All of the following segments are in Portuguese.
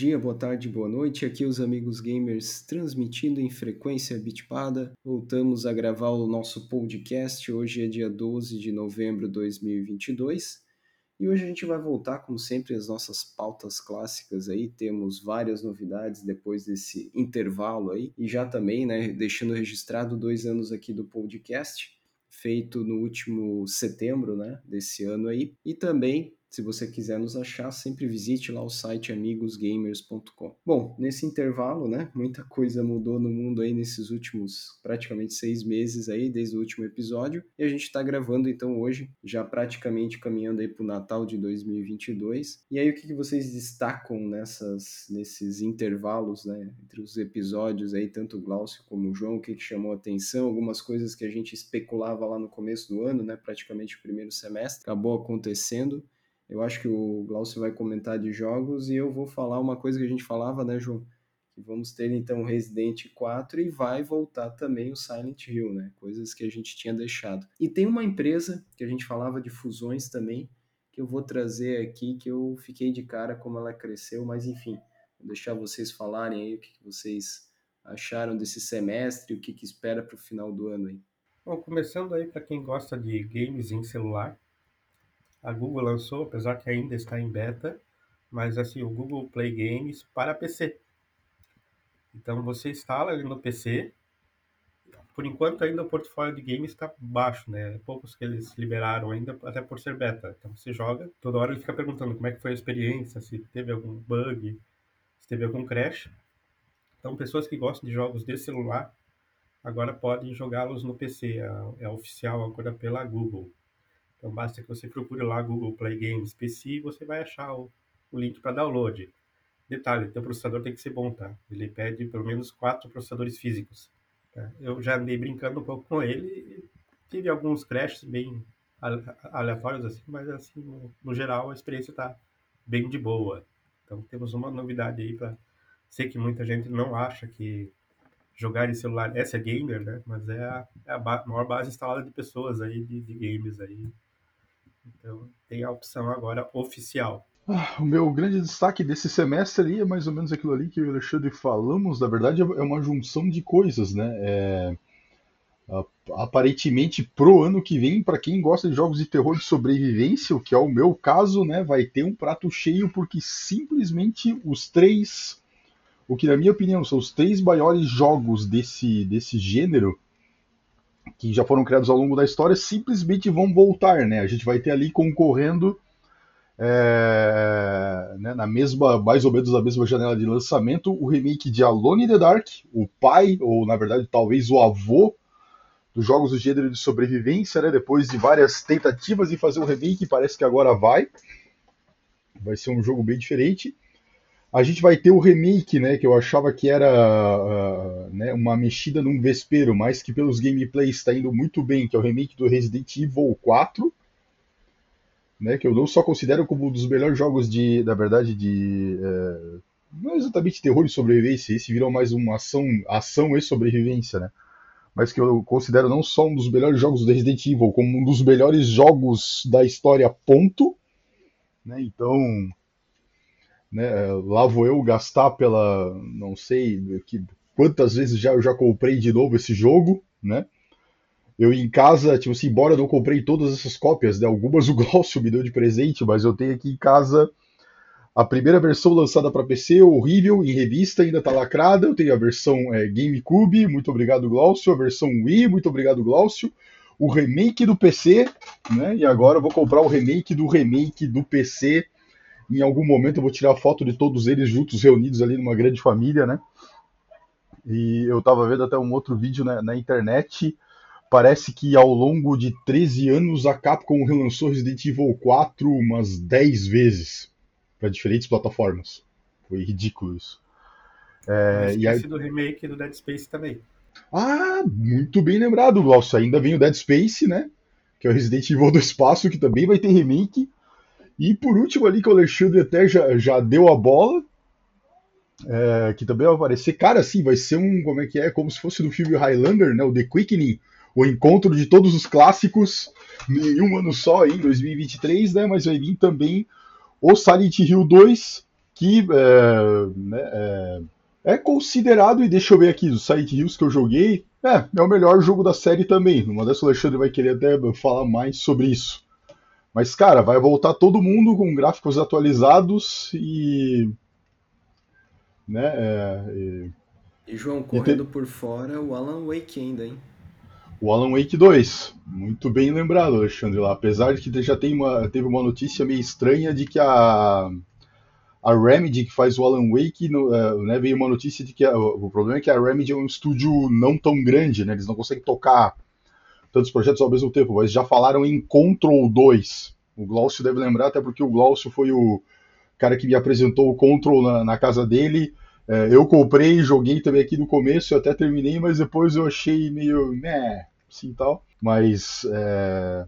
dia, boa tarde, boa noite. Aqui os amigos gamers transmitindo em frequência bitpada. Voltamos a gravar o nosso podcast. Hoje é dia 12 de novembro de 2022. E hoje a gente vai voltar, como sempre, às nossas pautas clássicas aí. Temos várias novidades depois desse intervalo aí. E já também, né, deixando registrado dois anos aqui do podcast, feito no último setembro, né, desse ano aí. E também se você quiser nos achar, sempre visite lá o site amigosgamers.com. Bom, nesse intervalo, né, muita coisa mudou no mundo aí nesses últimos praticamente seis meses aí, desde o último episódio, e a gente está gravando então hoje, já praticamente caminhando aí para o Natal de 2022. E aí o que, que vocês destacam nessas, nesses intervalos, né, entre os episódios aí, tanto o Glaucio como o João, o que, que chamou a atenção, algumas coisas que a gente especulava lá no começo do ano, né, praticamente o primeiro semestre, acabou acontecendo. Eu acho que o Glaucio vai comentar de jogos e eu vou falar uma coisa que a gente falava, né, João? Que vamos ter então Resident 4 e vai voltar também o Silent Hill, né? Coisas que a gente tinha deixado. E tem uma empresa que a gente falava de fusões também, que eu vou trazer aqui, que eu fiquei de cara como ela cresceu, mas enfim, vou deixar vocês falarem aí o que vocês acharam desse semestre, o que, que espera para o final do ano aí. Bom, começando aí para quem gosta de games em celular, a Google lançou, apesar que ainda está em beta, mas assim, o Google Play Games para PC. Então você instala ele no PC. Por enquanto ainda o portfólio de games está baixo, né? Poucos que eles liberaram ainda, até por ser beta. Então você joga, toda hora ele fica perguntando como é que foi a experiência, se teve algum bug, se teve algum crash. Então pessoas que gostam de jogos de celular agora podem jogá-los no PC. É, é oficial agora pela Google. Então basta que você procure lá Google Play Games PC e você vai achar o, o link para download. Detalhe, teu processador tem que ser bom, tá? Ele pede pelo menos quatro processadores físicos. Tá? Eu já andei brincando um pouco com ele tive alguns crashes bem aleatórios assim, mas assim, no, no geral a experiência está bem de boa. Então temos uma novidade aí para sei que muita gente não acha que jogar em celular essa é gamer, né? Mas é a, é a ba maior base instalada de pessoas aí de, de games aí então tem a opção agora oficial. Ah, o meu grande destaque desse semestre é mais ou menos aquilo ali que eu o Alexandre falamos. Na verdade, é uma junção de coisas, né? É, aparentemente, pro ano que vem, para quem gosta de jogos de terror de sobrevivência, o que é o meu caso, né? Vai ter um prato cheio, porque simplesmente os três, o que na minha opinião são os três maiores jogos desse, desse gênero, que já foram criados ao longo da história simplesmente vão voltar, né? A gente vai ter ali concorrendo é, né, na mesma, mais ou menos na mesma janela de lançamento, o remake de Alone in the Dark, o pai, ou na verdade talvez o avô dos jogos do gênero de sobrevivência, né? Depois de várias tentativas de fazer um remake, parece que agora vai. Vai ser um jogo bem diferente. A gente vai ter o remake, né, que eu achava que era uh, né, uma mexida num vespeiro, mas que pelos gameplays está indo muito bem, que é o remake do Resident Evil 4, né, que eu não só considero como um dos melhores jogos de, na verdade, de uh, não exatamente terror e sobrevivência, esse virou mais uma ação, ação e sobrevivência, né, mas que eu considero não só um dos melhores jogos do Resident Evil, como um dos melhores jogos da história, ponto, né, então né? Lá vou eu gastar pela, não sei que, quantas vezes já eu já comprei de novo esse jogo, né? Eu em casa, tipo assim, embora eu não comprei todas essas cópias, né? Algumas o Glaucio me deu de presente, mas eu tenho aqui em casa a primeira versão lançada para PC, horrível, em revista, ainda tá lacrada. Eu tenho a versão é, GameCube, muito obrigado, Glaucio. A versão Wii, muito obrigado, Glaucio. O remake do PC, né? E agora eu vou comprar o remake do remake do PC em algum momento eu vou tirar foto de todos eles juntos, reunidos ali numa grande família, né? E eu estava vendo até um outro vídeo na, na, internet. Parece que ao longo de 13 anos a Capcom relançou Resident Evil 4 umas 10 vezes para diferentes plataformas. Foi ridículo isso. É, e aí... do remake do Dead Space também. Ah, muito bem lembrado, Glaucio. Ainda vem o Dead Space, né? Que é o Resident Evil do espaço, que também vai ter remake. E por último ali que o Alexandre até já, já deu a bola, é, que também vai aparecer. Cara, assim, vai ser um, como é que é, como se fosse do filme Highlander, né, o The Quickening, o encontro de todos os clássicos em um ano só, em 2023, né, mas vai vir também o Silent Hill 2, que é, né, é, é, considerado, e deixa eu ver aqui, do Silent Hills que eu joguei, é, é o melhor jogo da série também. Uma dessas o Alexandre vai querer até falar mais sobre isso. Mas, cara, vai voltar todo mundo com gráficos atualizados e. Né, é, e... e João, correndo e te... por fora, o Alan Wake ainda, hein? O Alan Wake 2. Muito bem lembrado, Alexandre. Lá. Apesar de que já tem uma, teve uma notícia meio estranha de que a, a Remedy, que faz o Alan Wake, no, uh, né, veio uma notícia de que a, o problema é que a Remedy é um estúdio não tão grande, né? Eles não conseguem tocar tantos projetos ao mesmo tempo, mas já falaram em Control 2. O Glaucio deve lembrar, até porque o Glaucio foi o cara que me apresentou o Control na, na casa dele. É, eu comprei, joguei também aqui no começo, eu até terminei, mas depois eu achei meio, né, assim tal. Mas, é,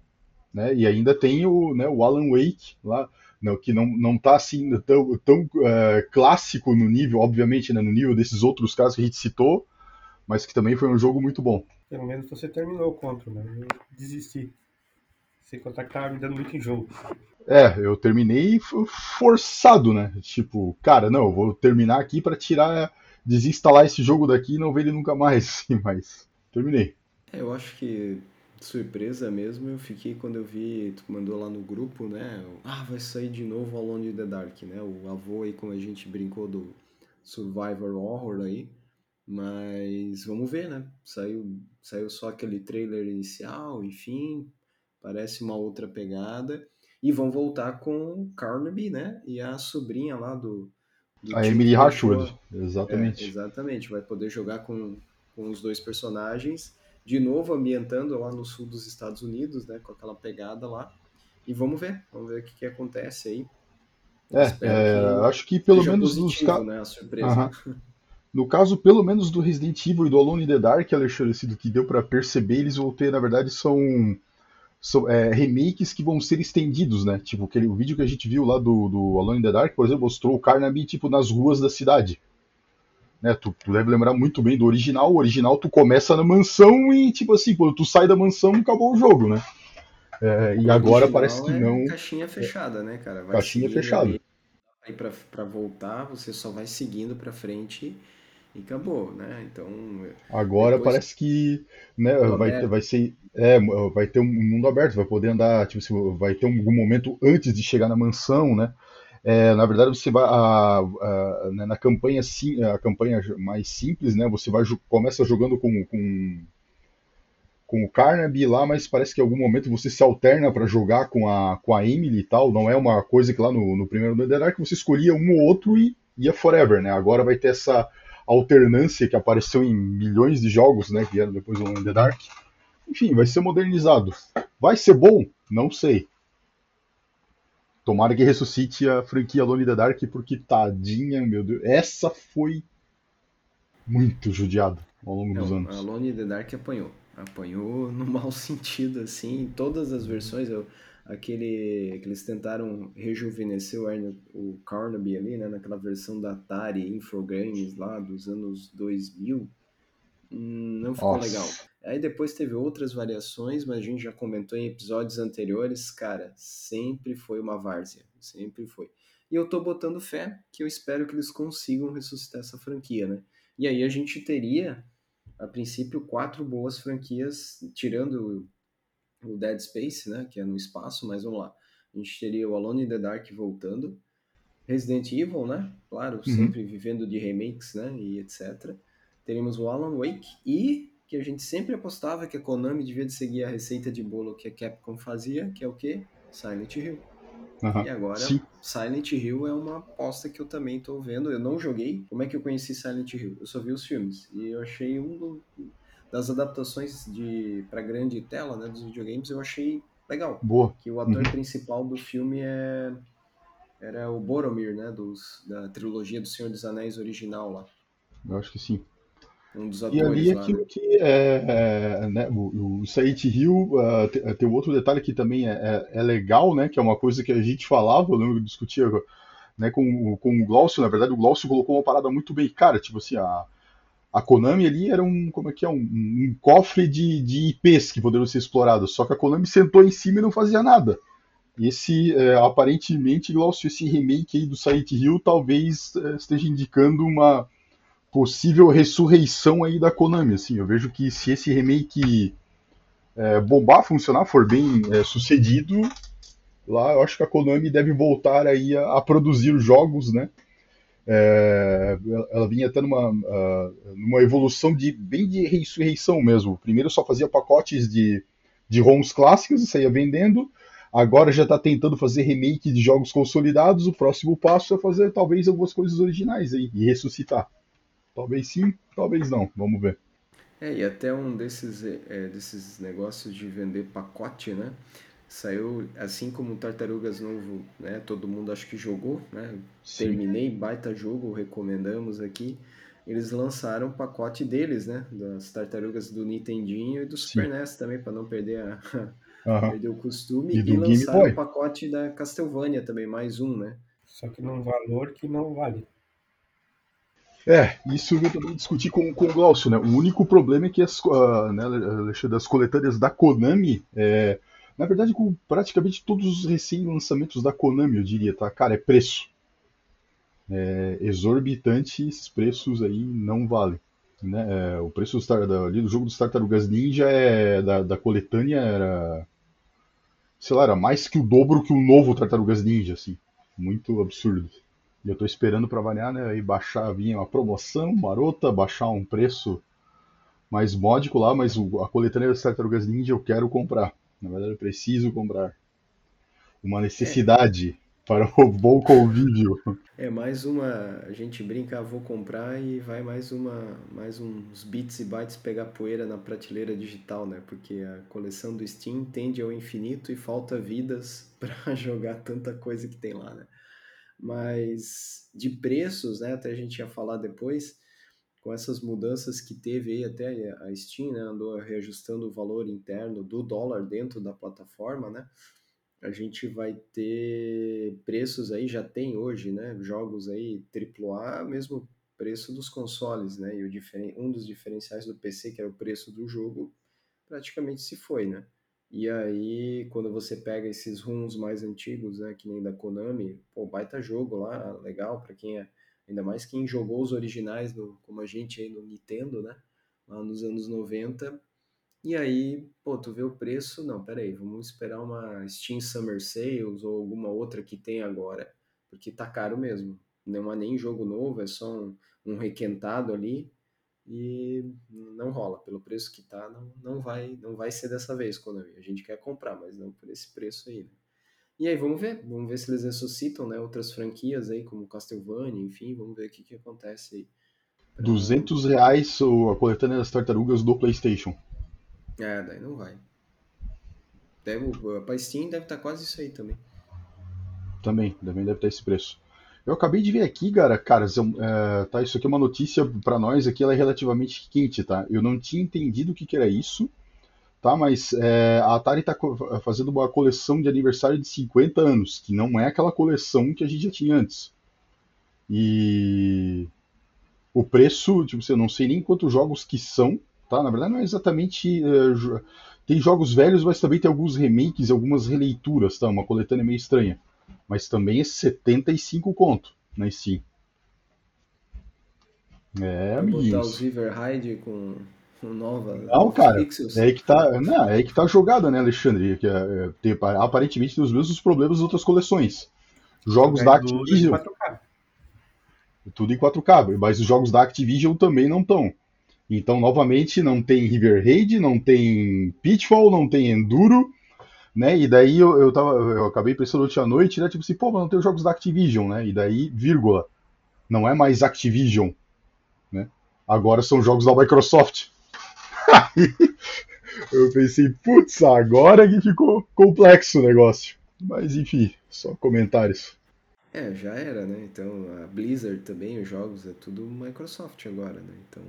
né, e ainda tem o, né, o Alan Wake lá, não, que não, não tá assim tão, tão é, clássico no nível, obviamente, né, no nível desses outros casos que a gente citou, mas que também foi um jogo muito bom. Pelo menos você terminou o Control, né? Eu desisti. Sem contar que tava me dando muito jogo. É, eu terminei forçado, né? Tipo, cara, não, eu vou terminar aqui para tirar, desinstalar esse jogo daqui e não ver ele nunca mais. Mas terminei. É, eu acho que surpresa mesmo eu fiquei quando eu vi, tu mandou lá no grupo, né? Ah, vai sair de novo Alone in the Dark, né? O avô aí, como a gente brincou do Survivor Horror aí. Mas vamos ver, né? Saiu, saiu só aquele trailer inicial, enfim, parece uma outra pegada. E vão voltar com Carnaby, né? E a sobrinha lá do. do a Emily Harshwood, exatamente. É, exatamente, vai poder jogar com, com os dois personagens, de novo ambientando lá no sul dos Estados Unidos, né? Com aquela pegada lá. E vamos ver, vamos ver o que, que acontece aí. É, é que acho que pelo menos positivo, casos. Né, a surpresa. No caso, pelo menos do Resident Evil e do Alone in the Dark, Alexandre, do que deu para perceber, eles vão ter, na verdade, são, são é, remakes que vão ser estendidos, né? Tipo, aquele, o vídeo que a gente viu lá do, do Alone in the Dark, por exemplo, mostrou o Carnaby, tipo, nas ruas da cidade. Né, tu, tu, deve lembrar muito bem do original. O original tu começa na mansão e, tipo assim, quando tu sai da mansão, acabou o jogo, né? É, e agora parece que é não. Caixinha fechada, né, cara? Vai caixinha fechada. Aí pra, pra voltar, você só vai seguindo pra frente e acabou, né? Então. Agora depois... parece que né, vai, vai ser. É, vai ter um mundo aberto, vai poder andar, tipo, vai ter algum momento antes de chegar na mansão, né? É, na verdade, você vai a, a, né, na campanha sim, a campanha mais simples, né? Você vai começa jogando com, com, com o Carnaby lá, mas parece que em algum momento você se alterna para jogar com a, com a Emily e tal. Não é uma coisa que lá no, no primeiro Dark você escolhia um ou outro e ia forever, né? Agora vai ter essa alternância que apareceu em milhões de jogos, né, que vieram depois do In the Dark. Enfim, vai ser modernizado. Vai ser bom? Não sei. Tomara que ressuscite a franquia Alone in the Dark, porque tadinha, meu Deus. Essa foi muito judiada ao longo Não, dos anos. Alone in the Dark apanhou. Apanhou no mau sentido, assim, em todas as versões. Eu, aquele que eles tentaram rejuvenescer o, Arne, o Carnaby ali, né, naquela versão da Atari Infogrames lá dos anos 2000, hum, não ficou Nossa. legal. Aí depois teve outras variações, mas a gente já comentou em episódios anteriores, cara, sempre foi uma várzea, sempre foi. E eu tô botando fé que eu espero que eles consigam ressuscitar essa franquia, né? E aí a gente teria, a princípio, quatro boas franquias, tirando o Dead Space, né, que é no espaço, mas vamos lá. A gente teria o Alone in the Dark voltando, Resident Evil, né, claro, uhum. sempre vivendo de remakes, né, e etc. Teríamos o Alan Wake e que a gente sempre apostava que a Konami devia de seguir a receita de bolo que a Capcom fazia, que é o que? Silent Hill. Uhum. E agora, Sim. Silent Hill é uma aposta que eu também estou vendo. Eu não joguei. Como é que eu conheci Silent Hill? Eu só vi os filmes. E eu achei um das adaptações de para grande tela, né, dos videogames, eu achei legal. Boa. Que o ator uhum. principal do filme é era o Boromir, né, dos, da trilogia do Senhor dos Anéis original lá. Eu acho que sim. Um dos atores e ali lá, aquilo né? que é, é né, o, o Hill uh, tem, tem outro detalhe que também é, é, é, legal, né, que é uma coisa que a gente falava, eu lembro que discutia né, com, com o Glaucio, na verdade o Glaucio colocou uma parada muito bem, cara, tipo assim, a, a Konami ali era um, como é que é, um, um cofre de, de IPs que poderiam ser explorados, só que a Konami sentou em cima e não fazia nada. esse, é, aparentemente, Glaucio, esse remake aí do Silent Hill talvez é, esteja indicando uma possível ressurreição aí da Konami, assim, eu vejo que se esse remake é, bombar, funcionar, for bem é, sucedido, lá eu acho que a Konami deve voltar aí a, a produzir jogos, né, é, ela vinha até numa, numa evolução de bem de ressurreição mesmo. Primeiro só fazia pacotes de, de ROMs clássicos e saía vendendo. Agora já está tentando fazer remake de jogos consolidados. O próximo passo é fazer talvez algumas coisas originais aí e ressuscitar. Talvez sim, talvez não. Vamos ver. É, e até um desses, é, desses negócios de vender pacote, né? Saiu assim como Tartarugas Novo, né? Todo mundo acho que jogou, né? Sim. Terminei, baita jogo, recomendamos aqui. Eles lançaram o pacote deles, né? Das tartarugas do Nintendinho e do Super Sim. NES também, para não perder, a, uhum. perder o costume. E, e lançaram o pacote da Castlevania também, mais um, né? Só que num valor que não vale. É, isso eu também discuti com, com o Glaucio, né? O único problema é que as, uh, né, das coletâneas da Konami, é, na verdade, com praticamente todos os recém-lançamentos da Konami, eu diria, tá? Cara, é preço. É exorbitante, esses preços aí não valem. Né? É, o preço do, da, ali do jogo dos Tartarugas Ninja é, da, da coletânea era. Sei lá, era mais que o dobro que o novo Tartarugas Ninja, assim. Muito absurdo. E eu tô esperando para variar, né? Aí baixar, vinha uma promoção marota, baixar um preço mais módico lá, mas a coletânea das Tartarugas Ninja eu quero comprar. Na verdade, eu preciso comprar. Uma necessidade é. para o bom convívio. É mais uma. A gente brinca, ah, vou comprar e vai mais uma, mais uns bits e bytes pegar poeira na prateleira digital, né? Porque a coleção do Steam tende ao infinito e falta vidas para jogar tanta coisa que tem lá, né? Mas de preços, né? Até a gente ia falar depois com essas mudanças que teve aí até a Steam, né, andou reajustando o valor interno do dólar dentro da plataforma, né? A gente vai ter preços aí, já tem hoje, né? Jogos aí AAA, mesmo preço dos consoles, né? E o diferen... um dos diferenciais do PC, que era o preço do jogo, praticamente se foi, né? E aí, quando você pega esses runs mais antigos, né, que nem da Konami, pô, baita jogo lá, legal para quem é Ainda mais quem jogou os originais, no, como a gente aí no Nintendo, né? Lá nos anos 90. E aí, pô, tu vê o preço, não, peraí, vamos esperar uma Steam Summer Sales ou alguma outra que tem agora, porque tá caro mesmo. Não é nem jogo novo, é só um, um requentado ali e não rola. Pelo preço que tá, não, não, vai, não vai ser dessa vez, Konami. A gente quer comprar, mas não por esse preço aí, né? E aí vamos ver, vamos ver se eles ressuscitam, né, outras franquias aí, como Castlevania, enfim, vamos ver o que, que acontece aí. Pra... 200 reais a coletânea das tartarugas do Playstation. É, daí não vai. Deve, pra Steam deve estar tá quase isso aí também. Também, também deve estar esse preço. Eu acabei de ver aqui, cara, cara, é, tá, isso aqui é uma notícia para nós aqui, ela é relativamente quente, tá? Eu não tinha entendido o que, que era isso, tá? Mas é, a Atari está fazendo uma coleção de aniversário de 50 anos, que não é aquela coleção que a gente já tinha antes. E o preço, tipo, eu não sei nem quantos jogos que são, tá? Na verdade não é exatamente é, tem jogos velhos, mas também tem alguns remakes, algumas releituras, tá? Uma coletânea meio estranha. Mas também é 75 conto na Steam. É, amiguinhos. botar o Silverhide com nova. Não, cara. Pixels. É aí que tá, não, é aí que tá jogada, né, Alexandre? Que é, é tem, aparentemente tem os mesmos problemas das outras coleções. Jogos da Activision. Tudo em 4K, mas os jogos da Activision também não estão. Então, novamente, não tem River Raid, não tem Pitfall, não tem Enduro, né? E daí eu, eu, tava, eu acabei pensando ontem à noite, né? Tipo assim, pô, mas não tem os jogos da Activision, né? E daí, vírgula, não é mais Activision, né? Agora são jogos da Microsoft. Aí eu pensei, putz, agora que ficou complexo o negócio. Mas enfim, só comentários. É, já era, né? Então a Blizzard também, os jogos, é tudo Microsoft agora, né? Então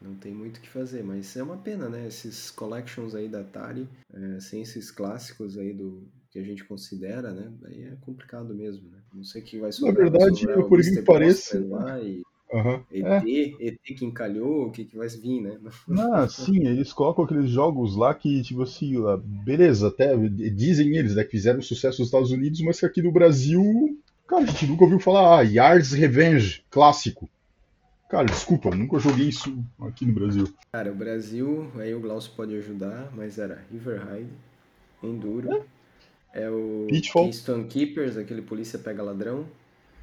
não tem muito o que fazer, mas é uma pena, né? Esses collections aí da Atari, é, sem esses clássicos aí do que a gente considera, né? Aí é complicado mesmo, né? Não sei o que vai sobrar. Na verdade, por que pareça, e Aham. ET, É. ET que encalhou, o que, que vai vir, né? Não, sim, eles colocam aqueles jogos lá que, tipo assim, ah, beleza, até dizem eles, né, que fizeram sucesso nos Estados Unidos, mas que aqui no Brasil, cara, a gente nunca ouviu falar, ah, Yard's Revenge, clássico. Cara, desculpa, nunca joguei isso aqui no Brasil. Cara, o Brasil, aí o Glaucio pode ajudar, mas era Riverhide, Enduro, é o Pitfall. Keystone Keepers, aquele polícia pega ladrão.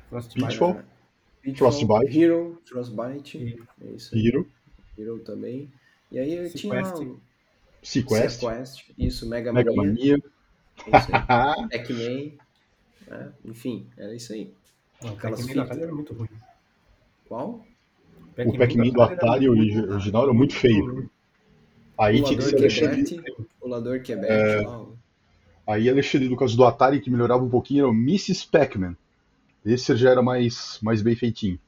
Pitfall. Pitfall, Frostbite. Hero, Frostbite, é isso aí, Hero, Hero também. E aí eu tinha Sequest. Sequest, Sequest, isso, Mega, Mega Mania, Mania. é isso aí. Pac-Man, né? enfim, era isso aí. Não, Aquelas fitas. Era muito ruim. Qual? O Pac-Man do Atari era origi- muito- original era muito feio. Aí tinha que ser Alexandre. Quebec, Pulador Quebec, É. Aí Alexandre, no caso do Atari, que melhorava um pouquinho, era o Mrs. Pac-Man. Esse já era mais, mais bem feitinho.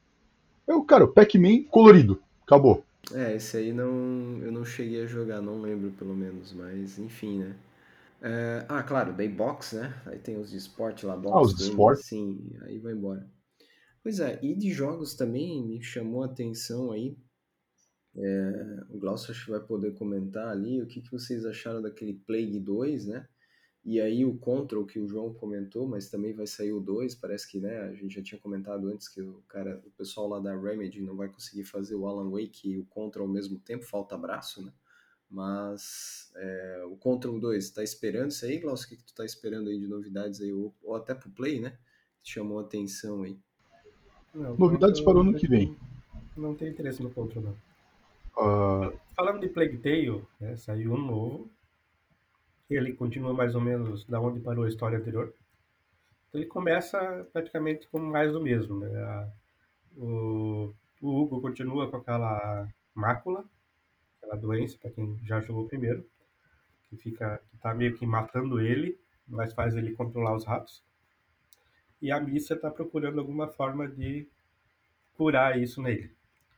Eu, cara, o Pac-Man colorido. Acabou. É, esse aí não, eu não cheguei a jogar, não lembro pelo menos, mas enfim, né? É, ah, claro, Day Box, né? Aí tem os de esporte lá, box Ah, os de esporte. Sim, aí vai embora. Pois é, e de jogos também me chamou a atenção aí. É, o Glaucio acho que vai poder comentar ali o que, que vocês acharam daquele Plague 2, né? E aí o Control que o João comentou, mas também vai sair o 2, parece que, né, a gente já tinha comentado antes que o cara, o pessoal lá da Remedy não vai conseguir fazer o Alan Wake e o Control ao mesmo tempo, falta braço, né? Mas é, o Control 2, tá esperando isso aí, Glaucio? O que, que tu tá esperando aí de novidades aí? Ou, ou até pro Play, né? Que chamou a atenção aí. Não, Novidades para o ano que vem. Não tenho interesse no Control, não. Ah, Falando de Plague Tale, né, saiu um novo. Ele continua mais ou menos da onde parou a história anterior. Então, ele começa praticamente com mais do mesmo. Né? O, o Hugo continua com aquela mácula, aquela doença, para quem já jogou primeiro, que fica, que tá meio que matando ele, mas faz ele controlar os ratos. E a Missa está procurando alguma forma de curar isso nele.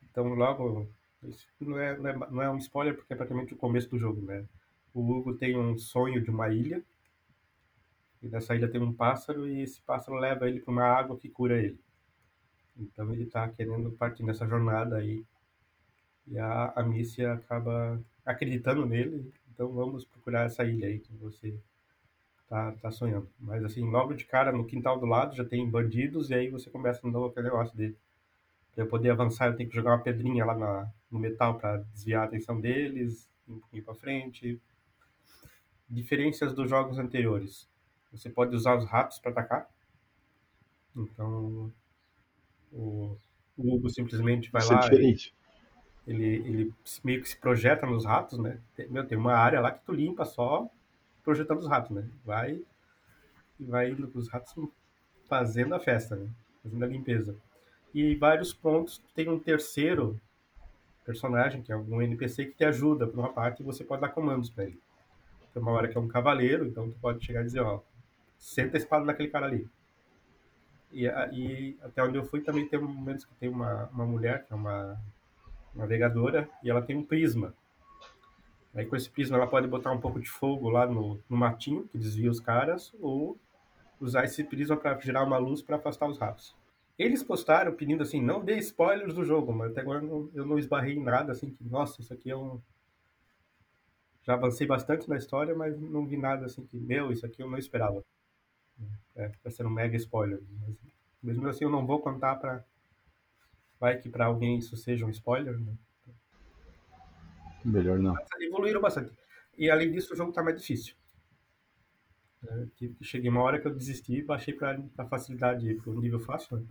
Então, logo, isso não é, não é, não é um spoiler, porque é praticamente o começo do jogo, né? O Hugo tem um sonho de uma ilha, e nessa ilha tem um pássaro, e esse pássaro leva ele para uma água que cura ele. Então, ele está querendo partir nessa jornada aí, e a, a Missy acaba acreditando nele, então vamos procurar essa ilha aí que você tá, tá sonhando. Mas, assim, logo de cara, no quintal do lado já tem bandidos, e aí você começa a novo aquele negócio dele. Para eu poder avançar, eu tenho que jogar uma pedrinha lá na- no metal para desviar a atenção deles, um pouquinho para frente. Diferenças dos jogos anteriores. Você pode usar os ratos para atacar. Então, o, o Hugo simplesmente vai isso é lá, diferente. ele, ele meio que se projeta nos ratos, né? Tem, meu, tem uma área lá que tu limpa só projetando os ratos, né? Vai e vai indo com os ratos fazendo a festa, né? Fazendo a limpeza. E vários pontos tem um terceiro personagem, que é algum NPC, que te ajuda por uma parte e você pode dar comandos para ele. Tem uma hora que é um cavaleiro, então tu pode chegar e dizer, ó, senta a espada naquele cara ali. E, e até onde eu fui também tem momentos que tem uma, uma mulher, que é uma navegadora, e ela tem um prisma. Aí com esse prisma ela pode botar um pouco de fogo lá no, no matinho, que desvia os caras, ou usar esse prisma para gerar uma luz para afastar os ratos. Eles postaram pedindo assim, não dê spoilers do jogo, mas até agora eu não, eu não esbarrei em nada assim que, nossa, isso aqui é um. Já avancei bastante na história, mas não vi nada assim que, meu, isso aqui eu não esperava. É, vai ser um mega spoiler. Mas mesmo assim eu não vou contar pra. Vai que pra alguém isso seja um spoiler, né? Melhor não. evoluíram bastante. E além disso, o jogo tá mais difícil. É, cheguei uma hora que eu desisti e baixei pra, pra facilidade, pro nível fácil, né?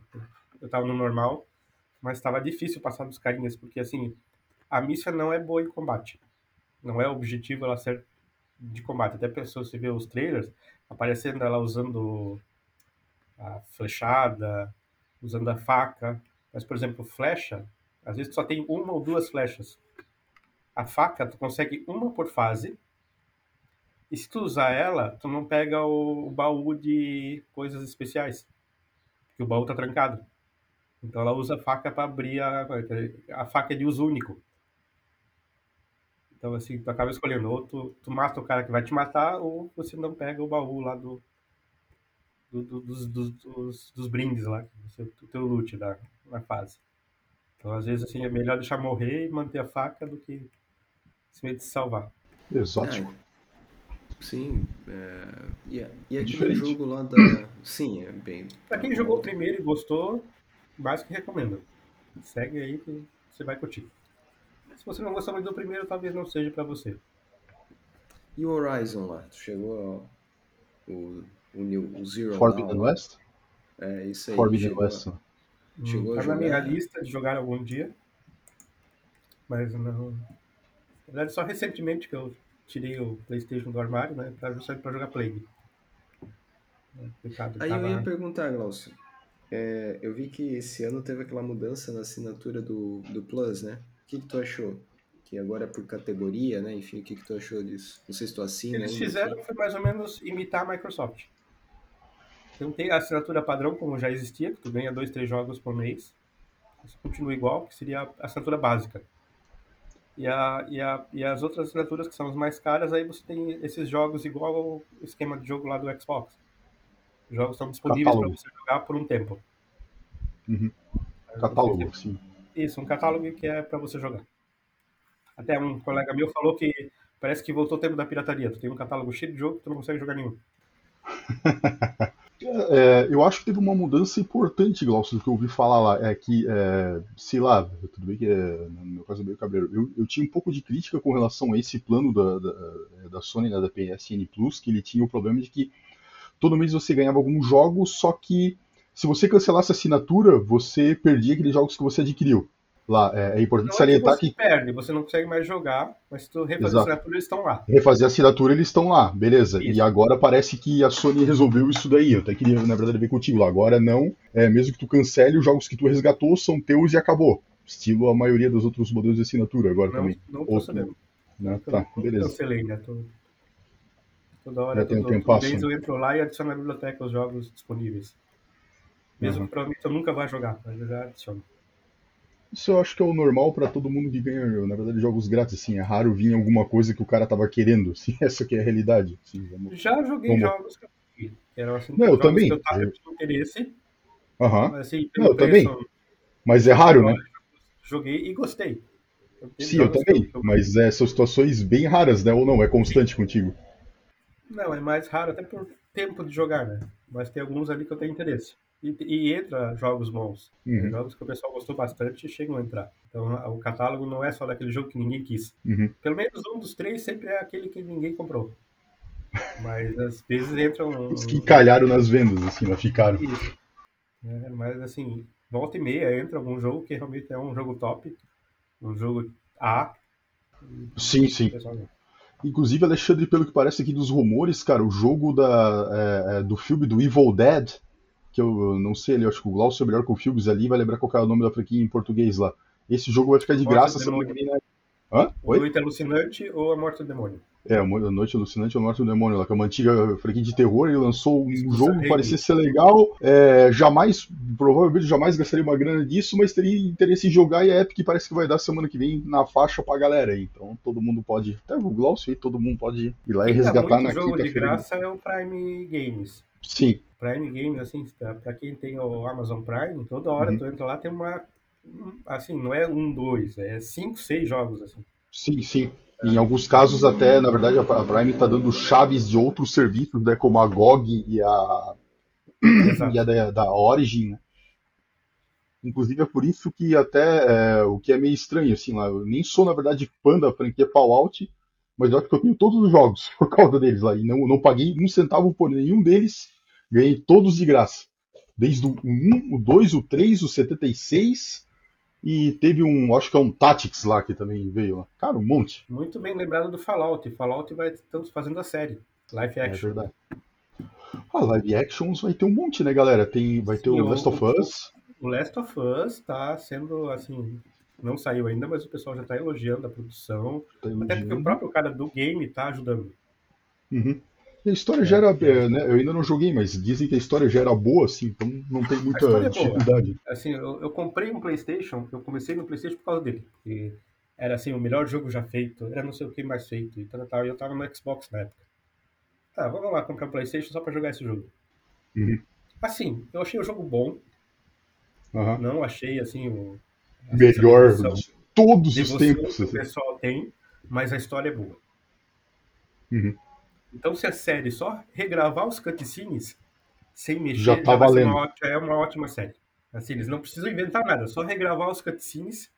Eu tava no normal, mas tava difícil passar dos carinhas, porque assim, a missa não é boa em combate. Não é objetivo ela ser de combate. Até pessoa, você vê os trailers, aparecendo ela usando a flechada, usando a faca. Mas, por exemplo, flecha, às vezes só tem uma ou duas flechas. A faca, tu consegue uma por fase. E se tu usar ela, tu não pega o, o baú de coisas especiais. Porque o baú tá trancado. Então ela usa a faca para abrir a, a faca é de uso único. Então, assim, tu acaba escolhendo. Ou tu, tu mata o cara que vai te matar, ou você não pega o baú lá do, do- do- dos, dos, dos, dos brindes lá, o seu- o teu loot da, na fase. Então, às vezes, assim, é melhor deixar morrer e manter a faca do que se se salvar. Exótico. É, sim. É, e, e aquele Diferente. jogo lá da. Sim, é bem. Pra quem jogou o primeiro e gostou, mais que recomendo. Segue aí que você vai curtir. Se você não gostou muito do primeiro, talvez não seja pra você. E o Horizon lá? Tu chegou ao, o, o, New, o Zero Forbidden Dawn? West? É isso aí. Forbidden chegou, West. Chegou a tá na minha lista de jogar algum dia. Mas não. Na verdade, só recentemente que eu tirei o Playstation do armário, né? Pra, justamente pra jogar Plague. É, Aí eu ia perguntar, Glaucio. É, eu vi que esse ano teve aquela mudança na assinatura do, do Plus, né? O que, que tu achou? Que agora é por categoria, né? Enfim, o que, que tu achou disso? Não sei se tu assina Eles ainda. fizeram foi mais ou menos imitar a Microsoft. Então tem a assinatura padrão, como já existia, que tu ganha dois, três jogos por mês. Isso continua igual, que seria a assinatura básica. E, a, e, a, e as outras assinaturas, que são as mais caras, aí você tem esses jogos igual ao esquema de jogo lá do Xbox. Os jogos estão disponíveis para você jogar por um tempo. Uhum. Catálogo, sim. Isso, um catálogo que é para você jogar. Até um colega meu falou que parece que voltou o tempo da pirataria. Tu tem um catálogo cheio de jogo que tu não consegue jogar nenhum. É, eu acho que teve uma mudança importante, Glaucio, do que eu ouvi falar lá. É que, é, sei lá, tudo bem que é, no meu caso é meio cabreiro. Eu, eu tinha um pouco de crítica com relação a esse plano da, da, da Sony, né, da PSN Plus, que ele tinha o problema de que todo mês você ganhava alguns jogos, só que se você cancelasse a assinatura, você perdia aqueles jogos que você adquiriu. Lá, é, é importante Não é que salientar você que perde, você não consegue mais jogar, mas se tu refazer a Exato. assinatura, eles estão lá. refazer a assinatura, eles estão lá, beleza. Isso. E agora parece que a Sony resolveu isso daí. Eu até queria, na verdade, ver contigo lá. Agora não, é, mesmo que tu cancele, os jogos que tu resgatou são teus e acabou. Estilo a maioria dos outros modelos de assinatura agora Não, também. não tô sabendo. Né? Tá, não beleza. Cancelei, né? Tô- Toda hora, Já tem um tempasso, todo mês eu entro lá e adiciono na biblioteca os jogos disponíveis. Mesmo Uhum. que provavelmente eu nunca vá jogar, mas eu já adiciono. Isso eu acho que é o normal pra todo mundo que ganha, na verdade, jogos grátis. Assim, é raro vir alguma coisa que o cara tava querendo. Assim, essa que é a realidade. Assim, vamos... Já joguei Vamos. jogos que eu que eram assim, Não, eu também. que eu tava eu tinha interesse, mas assim, Não, eu também. Mas é raro, né? joguei e gostei. Eu Sim, eu também. eu- Mas é, são situações bem raras, né? Ou não? É constante contigo. Não, é mais raro até por tempo de jogar, né? Mas tem alguns ali que eu tenho interesse. E, e entra jogos bons. Uhum. Jogos que o pessoal gostou bastante e chegam a entrar. Então o catálogo não é só daquele jogo que ninguém quis. Uhum. Pelo menos um dos três sempre é aquele que ninguém comprou. Mas às vezes entram. Os que calharam nas vendas, assim, lá ficaram. É, mas assim, volta e meia entra algum jogo que realmente é um jogo top, um jogo A. Sim, sim. pessoal. Inclusive, Alexandre, pelo que parece aqui dos rumores, cara, o jogo da, é, é, do filme do Evil Dead, que eu não sei ali, acho que o Glaucio é melhor que o Filmes ali, vai lembrar qual é o nome da franquia em português lá. Esse jogo vai ficar de Morte graça semana que vem, né? Hã? O Oi? Noite Alucinante ou A Morte do Demônio? É, a Noite Alucinante ou a Morte do Demônio, lá, que é uma antiga franquia de terror, ele lançou um jogo que parecia ser legal, é, jamais, provavelmente jamais gastaria uma grana disso, mas teria interesse em jogar e a Epic parece que vai dar semana que vem na faixa pra galera aí. Então todo mundo pode, até o Glaucio aí, todo mundo pode ir lá e resgatar muito na jogo de graça é o Prime Games. Sim, Prime Games, assim, pra pra quem tem o Amazon Prime, toda hora Uhum. tu entra lá, tem uma. um- Assim, não é um, dois, é cinco, seis jogos, assim. sim, sim. Em alguns casos até, na verdade, a Prime está dando chaves de outros serviços, né, como a GOG e a, Exato. e a da, da Origin, né? Inclusive é por isso que até é, o que é meio estranho, assim, lá, eu nem sou, na verdade, fã da franquia Fallout, mas eu acho que eu tenho todos os jogos por causa deles lá, e não, não paguei um centavo por nenhum deles, ganhei todos de graça. Desde o 1, o 2, o 3, o 76, e teve um, acho que é um Tactics lá que também veio lá. Cara, um monte. Muito bem lembrado do Fallout. Fallout vai estamos fazendo a série. Live É action. verdade. Ah, live actions vai ter um monte, né, galera? Tem, vai ter Sim, o o- Last of Us. O Last of Us tá sendo, assim, não saiu ainda, mas o pessoal já tá elogiando a produção. tá Até porque o elogiando. próprio cara do game tá ajudando. Uhum. E a história É, já era, é. é, né, eu ainda não joguei, mas dizem que a história já era boa, assim, então não tem muita é dificuldade. Assim, eu, eu comprei um PlayStation, eu comecei no PlayStation por causa dele. porque era assim, o melhor jogo já feito, era não sei o que mais feito e tal, tal. E eu tava no Xbox na época. Tá, vamos lá comprar um PlayStation só pra jogar esse jogo. Uhum. Assim, eu achei o jogo bom, Aham. não achei assim o, melhor de todos os tempos. que o assim. pessoal tem, mas a história é boa. Uhum. Então, se a série só regravar os cutscenes sem mexer, Já tá ser valendo. uma, já é uma ótima série. Assim, eles não precisam inventar nada, só regravar os cutscenes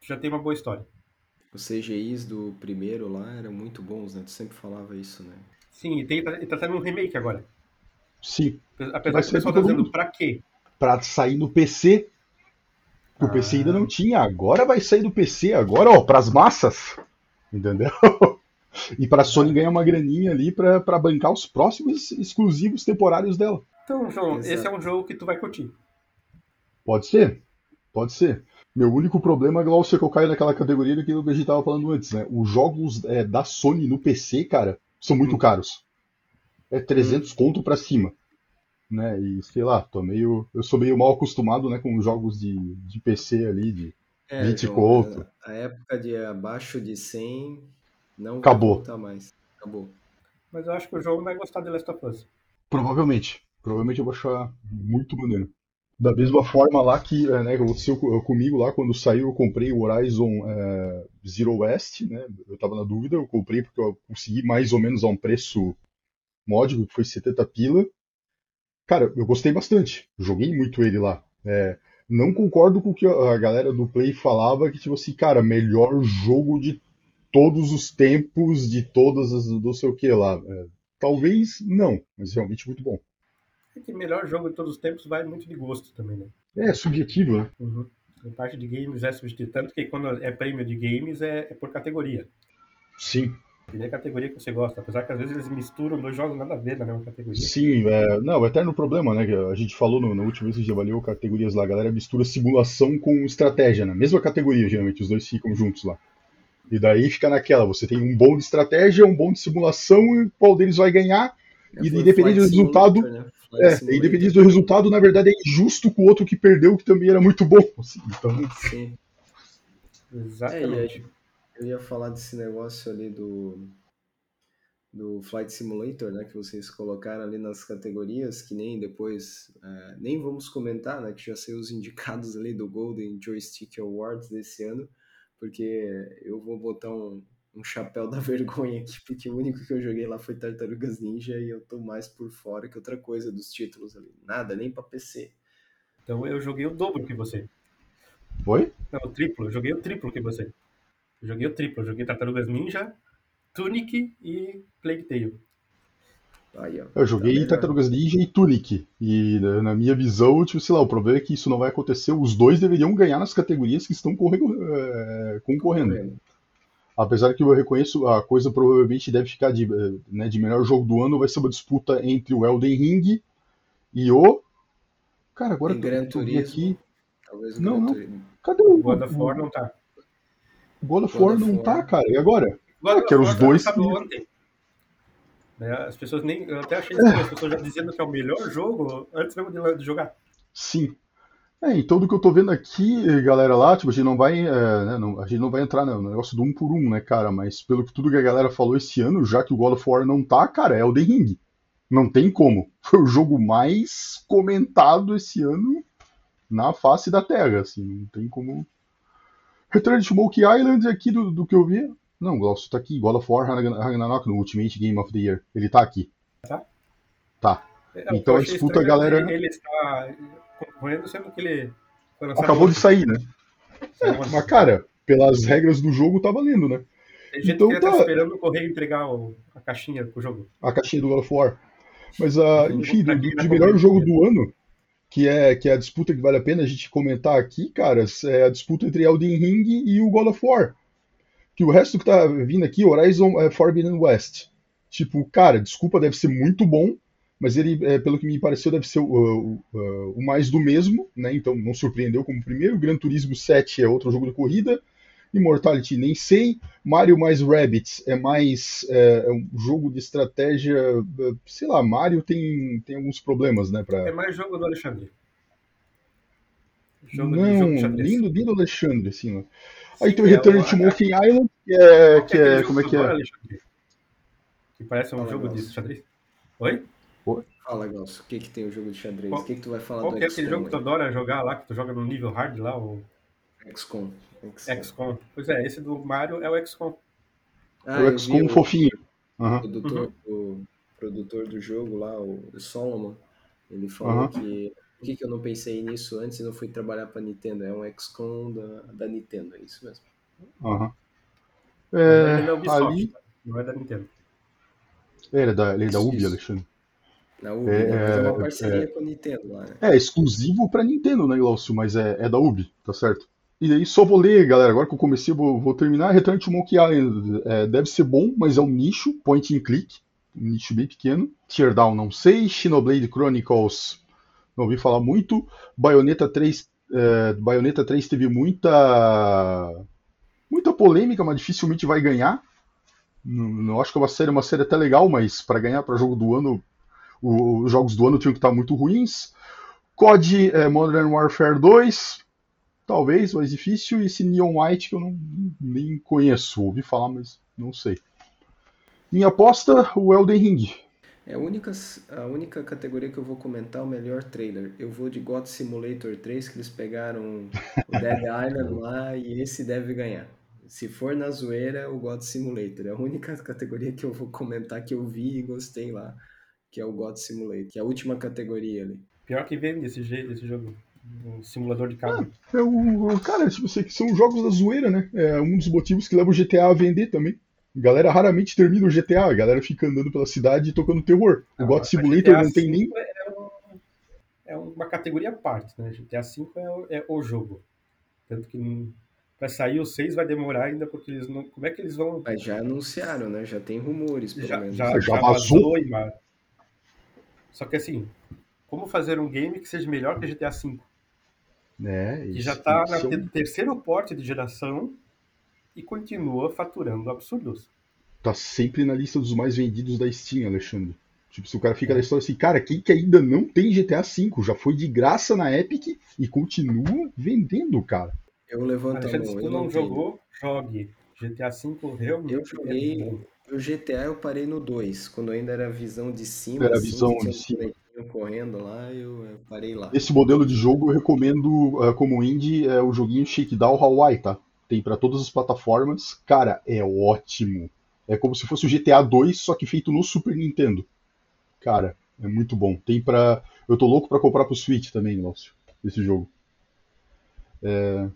que já tem uma boa história. Os CGIs do primeiro lá eram muito bons, né? Tu sempre falava isso, né? Sim, e, tem, e tá tendo um remake agora. Sim, Apesar Vai que o pessoal tá dizendo, pra quê? pra sair no PC. O Ah. PC ainda não tinha, agora vai sair do PC, agora, ó, pras massas. Entendeu? E pra Sony ganhar uma graninha ali pra, pra bancar os próximos exclusivos temporários dela. Então, João, Exato. esse é um jogo que tu vai curtir. Pode ser? Pode ser. Meu único problema, Glaucio, é que eu caio naquela categoria daquilo que a gente tava falando antes, né? Os jogos é, da Sony no PC, cara, são muito Hum. caros. É 300 conto pra cima. Né? E sei lá, tô meio, eu sou meio mal acostumado né, com os jogos de, de PC ali, de É, 20 João, conto. a, a época de abaixo de 100 não Acabou. mais. Acabou. Mas eu acho que o João vai gostar de Last of Us. Provavelmente. Provavelmente eu vou achar muito maneiro. Da mesma forma lá que é, né, aconteceu co- comigo lá, quando saiu, eu comprei o Horizon é, Zero West, né? Eu tava na dúvida, eu comprei porque eu consegui mais ou menos a um preço módico, que foi 70 pila. Cara, eu gostei bastante. Joguei muito ele lá. É, não concordo com o que a galera do Play falava, que tipo assim, cara, melhor jogo de todos os tempos, de todas as, não sei o que lá. É, talvez não, mas realmente muito bom. É que melhor jogo de todos os tempos vai muito de gosto também, né? É subjetivo, né? Uhum. Em parte de games é subjetivo. Tanto que quando é prêmio de games é, é por categoria. Sim, E nem a categoria que você gosta. Apesar que às vezes eles misturam dois jogos nada a ver na mesma categoria. sim. É, não, o eterno problema, né? Que a gente falou no, na última vez que a gente avaliou categorias lá, a galera mistura simulação com estratégia, na mesma categoria, geralmente, os dois ficam juntos lá. E daí fica naquela, você tem um bom de estratégia, um bom de simulação, e qual deles vai ganhar? E foi o independente do resultado, né? É, independente do resultado, na verdade é injusto com o outro que perdeu, que também era muito bom. assim, então, Sim. É, e Exatamente. aí, eu ia falar desse negócio ali do do Flight Simulator, né, que vocês colocaram ali nas categorias, que nem depois, é, nem vamos comentar, né, que já sei os indicados ali do Golden Joystick Awards desse ano, porque eu vou botar um, um chapéu da vergonha aqui, porque o único que eu joguei lá foi Tartarugas Ninja e eu tô mais por fora que outra coisa dos títulos ali. Nada, nem pra PC. Então eu joguei o dobro que você. foi? Não, o triplo. Eu joguei o triplo que você. Eu joguei o triplo. Eu joguei Tartarugas Ninja, Tunic e Plague Tale. Aí, ó. Eu joguei Tá. Tartarugas Ninja e Tunic. E né, na minha visão, tipo, sei lá, o problema é que isso não vai acontecer. Os dois deveriam ganhar nas categorias que estão é, concorrendo. Correndo. Apesar que eu reconheço, a coisa provavelmente deve ficar de, eh, né, de melhor jogo do ano, vai ser uma disputa entre o Elden Ring e o. Cara, agora eu- Gran Turismo. aqui. Talvez o Não, Gran não. Turismo. Cadê o. God of War não tá. God of God War of não War. tá, cara. E agora? God of que eram os War dois. Né, As pessoas nem. Eu até achei estranho, as pessoas já dizendo que é o melhor jogo antes mesmo de, jogar. Sim. É, então do que eu tô vendo aqui, galera, lá, tipo, a gente não vai, é, né, não- a gente não vai entrar no negócio do um por um, né, cara, mas pelo que tudo que a galera falou esse ano, já que o God of War não tá, cara, é Elden Ring. Não tem como. Foi o jogo mais comentado esse ano na face da Terra, assim, não tem como. Return to Smoke Island aqui do, do que eu vi. Não, Glaucio tá aqui, God of War Ragnarok no Ultimate Game of the Year. Ele tá aqui. Tá? Tá. É, Então a disputa, estranho galera- Ele está concorrendo, sendo que ele Acabou de sair, né? Ontem. Mas, cara, pelas regras do jogo tá valendo, né? Tem gente então que tá. tá esperando o correio entregar o- a caixinha com o jogo. a caixinha do God of War. Mas, ah, Uhum. enfim, do, de melhor jogo do ano, que é, que é a disputa que vale a pena a gente comentar aqui, caras, é a disputa entre Elden Ring e o God of War. Que o resto que tá vindo aqui, Horizon é, Forbidden West. Tipo, cara, desculpa, deve ser muito bom, mas ele, é, pelo que me pareceu, deve ser o, o- o- mais do mesmo, né? Então não surpreendeu como primeiro. Gran Turismo 7 é outro jogo de corrida. Immortality nem sei. Mario mais Rabbids é mais é, é um jogo de estratégia. é, Sei lá, Mario tem, tem alguns problemas, né? Pra... É mais jogo do Alexandre. Jogo de Não, jogo de lindo, lindo Alexandre, assim, ó. Aí tem o é Return o- to Monkey Island, que é. Qual Que é como é que é? Alexandre? Que parece um Fala, jogo de xadrez. Oi? Fala, Galso, o que que tem o jogo de xadrez? Qual- O que que tu vai falar Qual do que é aquele jogo que tu adora jogar lá, que tu joga no nível hard lá? O... XCOM. XCOM. Pois é, esse do Mario é o XCOM. Ah, o XCOM fofinho. Uhum. Produtor, Uhum. o produtor do jogo lá, o Solomon, ele falou Uhum. que por que, que eu não pensei nisso antes e não fui trabalhar para Nintendo? É um XCOM da, da Nintendo, é isso mesmo. Aham. Ele É, é da Ubisoft, ali. tá? não é da Nintendo. Ele é da, ele é da Ubi, isso. Alexandre. Na Ubi, É, né? É é, uma parceria com a Nintendo lá, né? É exclusivo pra Nintendo, né, Glaucio? Mas é, é da Ubi, tá certo? E aí só vou ler, galera, agora que eu comecei, vou, vou terminar. Return to Monkey Island é, deve ser bom, mas é um nicho, point and click, um nicho bem pequeno. Teardown não sei, Xenoblade Chronicles não ouvi falar muito. Bayonetta 3, é, Bayonetta 3 teve muita muita polêmica, mas dificilmente vai ganhar. Não, não acho que é uma série, uma série até legal, mas para ganhar para jogo do ano, os jogos do ano tinham que estar muito ruins. COD é, Modern Warfare 2, talvez, mais difícil. E esse Neon White que eu não, nem conheço, ouvi falar, mas não sei. Minha aposta, o Elden Ring. É a única, a única categoria que eu vou comentar é o melhor trailer. Eu vou de God Simulator 3, que eles pegaram o Dead Island lá e esse deve ganhar. Se for na zoeira, o God Simulator. É a única categoria que eu vou comentar que eu vi e gostei lá, que é o God Simulator, que é a última categoria ali. Pior que vende esse, jeito, esse jogo. Um simulador de carro. É o, cara, tipo, são jogos da zoeira, né? É um dos motivos que leva o GTA a vender também. Galera raramente termina o GTA, a galera fica andando pela cidade e tocando terror. O Ah, God Simulator GTA não tem nem. É, um- é uma categoria à parte, né? GTA V é, o- é o jogo. Tanto que não- pra sair o 6 vai demorar ainda, porque eles não. Como é que eles vão. Mas já anunciaram, né? Já tem rumores, pelo Já, menos. já, Já já vazou? vazou e mar- Só que assim, como fazer um game que seja melhor que GTA V? É, Que já tá isso é um- terceiro porte de geração e continua faturando absurdos. tá sempre na lista dos mais vendidos da Steam, Alexandre. Tipo, se o cara fica na história assim, cara, quem que ainda não tem GTA V? Já foi de graça na Epic e continua vendendo, cara. Eu levanto a Alexandre, mão. se tu não não jogou, jogue. GTA V realmente Eu joguei- é bom. O GTA eu parei no 2, quando ainda era visão de cima, Era assim, visão de cima. correndo lá, eu, eu parei lá. Esse modelo de jogo eu recomendo ah, como indie é o joguinho Shakedown Hawaii, tá? Tem pra todas as plataformas. Cara, é ótimo. É como se fosse o GTA 2, só que feito no Super Nintendo. Cara, é muito bom. Tem pra. Eu tô louco pra comprar pro Switch também, Lócio, esse jogo. É...